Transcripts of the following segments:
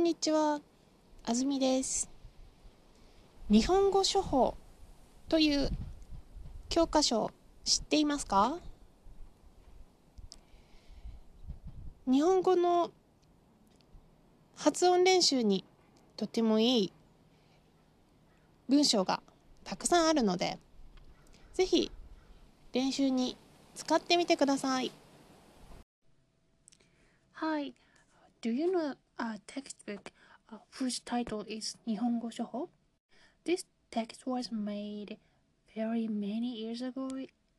んにちは、あずみです。日本語処方という教科書知っていますか？日本語の発音練習にとてもいい文章がたくさんあるので、ぜひ練習に使ってみてください。Hi, do you know a textbook uh, whose title is Nihongo Shoho? This text was made very many years ago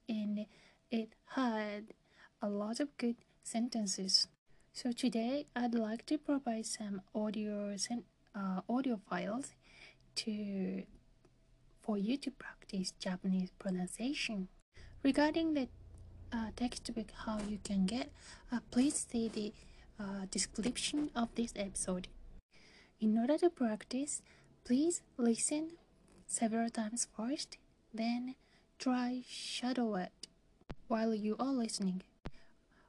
and it had a lot of good sentences. So today I'd like to provide some audio uh, audio files to for you to practice Japanese pronunciation. Regarding the uh, textbook how you can get, uh, please see the uh, description of this episode. In order to practice, please listen several times first, then try shadow it while you are listening.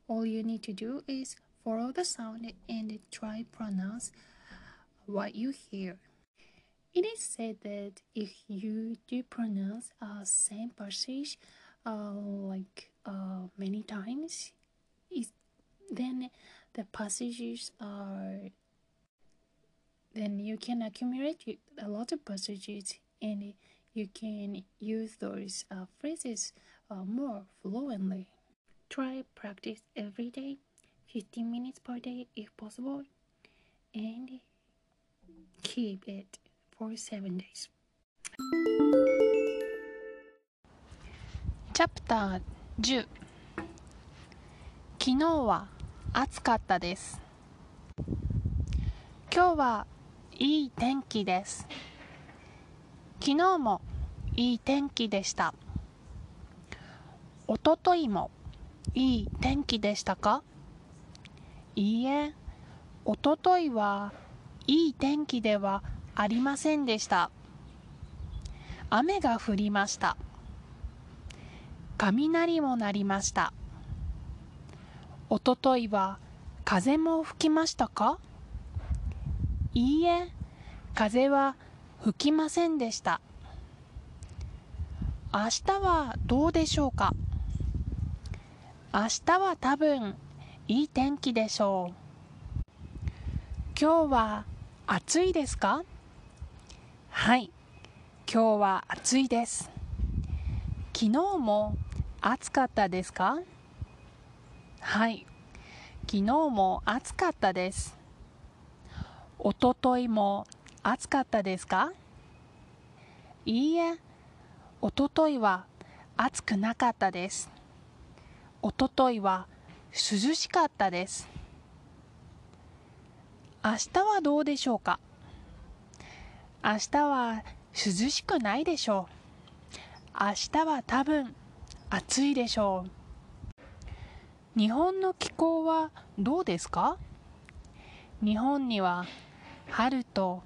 All you need to do is follow the sound and try pronounce what you hear. It is said that if you do pronounce a same passage uh, like uh, many times, it, then the passages are then you can accumulate a lot of passages and you can use those uh, phrases uh, more fluently. Try practice every day, 15 minutes per day if possible, and keep it for 7 days. チャプター10昨日は 暑かったです。今日はいい天気です。昨日もいい天気でした。おとといもいい天気でしたか？いいえおとといはいい天気ではありませんでした。雨が降りました。雷も鳴りました。おとといは風も吹きましたか？いいえ風は吹きませんでした。明日はどうでしょうか？明日は多分いい天気でしょう。今日は暑いですか？はい今日は暑いです。昨日も暑かったですか？はい。昨日も暑かったです。おとといも暑かったですか？いいえおとといは暑くなかったです。おとといは涼しかったです。明日はどうでしょうか？明日は涼しくないでしょう。明日は多分暑いでしょう。日本の気候はどうですか？日本には春と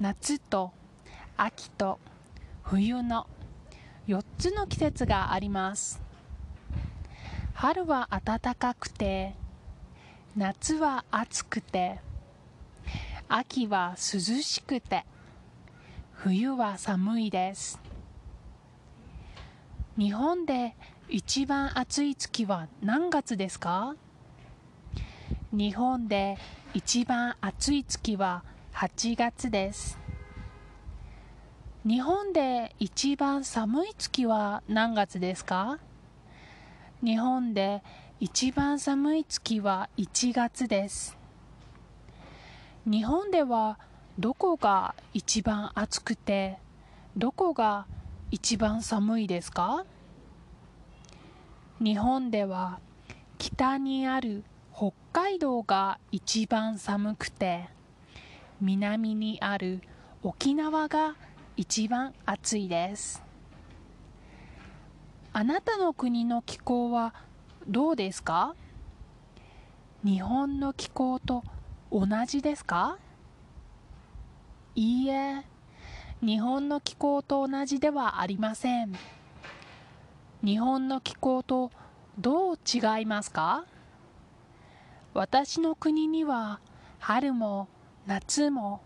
夏と秋と冬の4つの季節があります。春は暖かくて夏は暑くて秋は涼しくて冬は寒いです。日本で一番暑い月は何月ですか？日本で一番暑い月は8月です。日本で一番寒い月は何月ですか？日本で一番寒い月は1月です。日本ではどこが一番暑くてどこが一番寒いですか？日本では北にある北海道が一番寒くて南にある沖縄が一番暑いです。あなたの国の気候はどうですか？日本の気候と同じですか？いいえ日本の気候と同じではありません。日本の気候とどう違いますか？私の国には春も夏も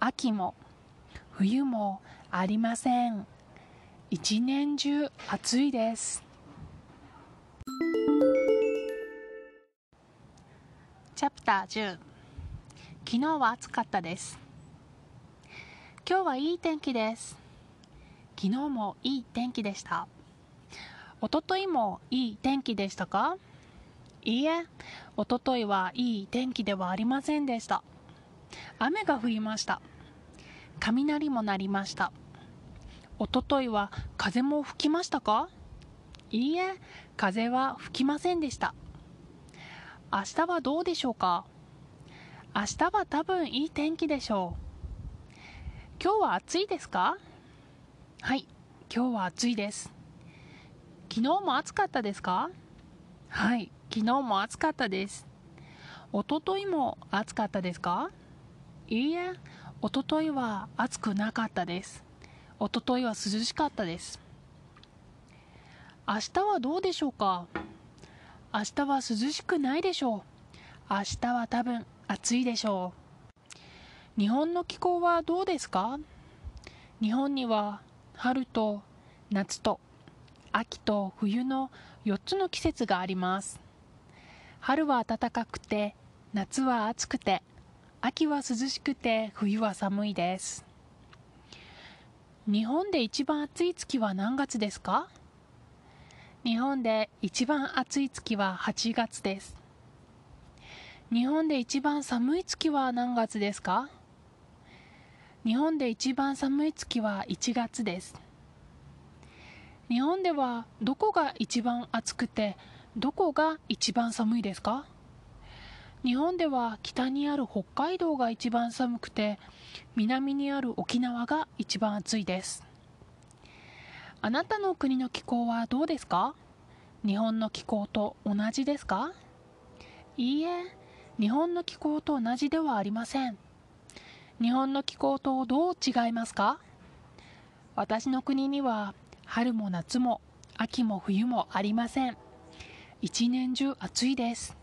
秋も冬もありません。一年中暑いです。チャプター10昨日は暑かったです。今日はいい天気です。昨日もいい天気でした。おとといもいい天気でしたか？いいえ、おとといはいい天気ではありませんでした。雨が降りました。雷も鳴りました。おとといは風も吹きましたか？いいえ、風は吹きませんでした。明日はどうでしょうか？明日は多分いい天気でしょう。今日は暑いですか？はい今日は暑いです。昨日も暑かったですか？はい。昨日も暑かったです。おとといも暑かったですか？いいえおとといは暑くなかったです。おとといは涼しかったです。明日はどうでしょうか？明日は涼しくないでしょう。明日は多分暑いでしょう。日本の気候はどうですか？日本には春と夏と秋と冬の4つの季節があります。春は暖かくて夏は暑くて秋は涼しくて冬は寒いです。日本で一番暑い月は何月ですか？日本で一番暑い月は8月です。日本で一番寒い月は何月ですか？日本で一番寒い月は1月です。日本ではどこが一番暑くてどこが一番寒いですか？日本では北にある北海道が一番寒くて南にある沖縄が一番暑いです。あなたの国の気候はどうですか？日本の気候と同じですか？いいえ、日本の気候と同じではありません。日本の気候とどう違いますか？私の国には春も夏も秋も冬もありません。一年中暑いです。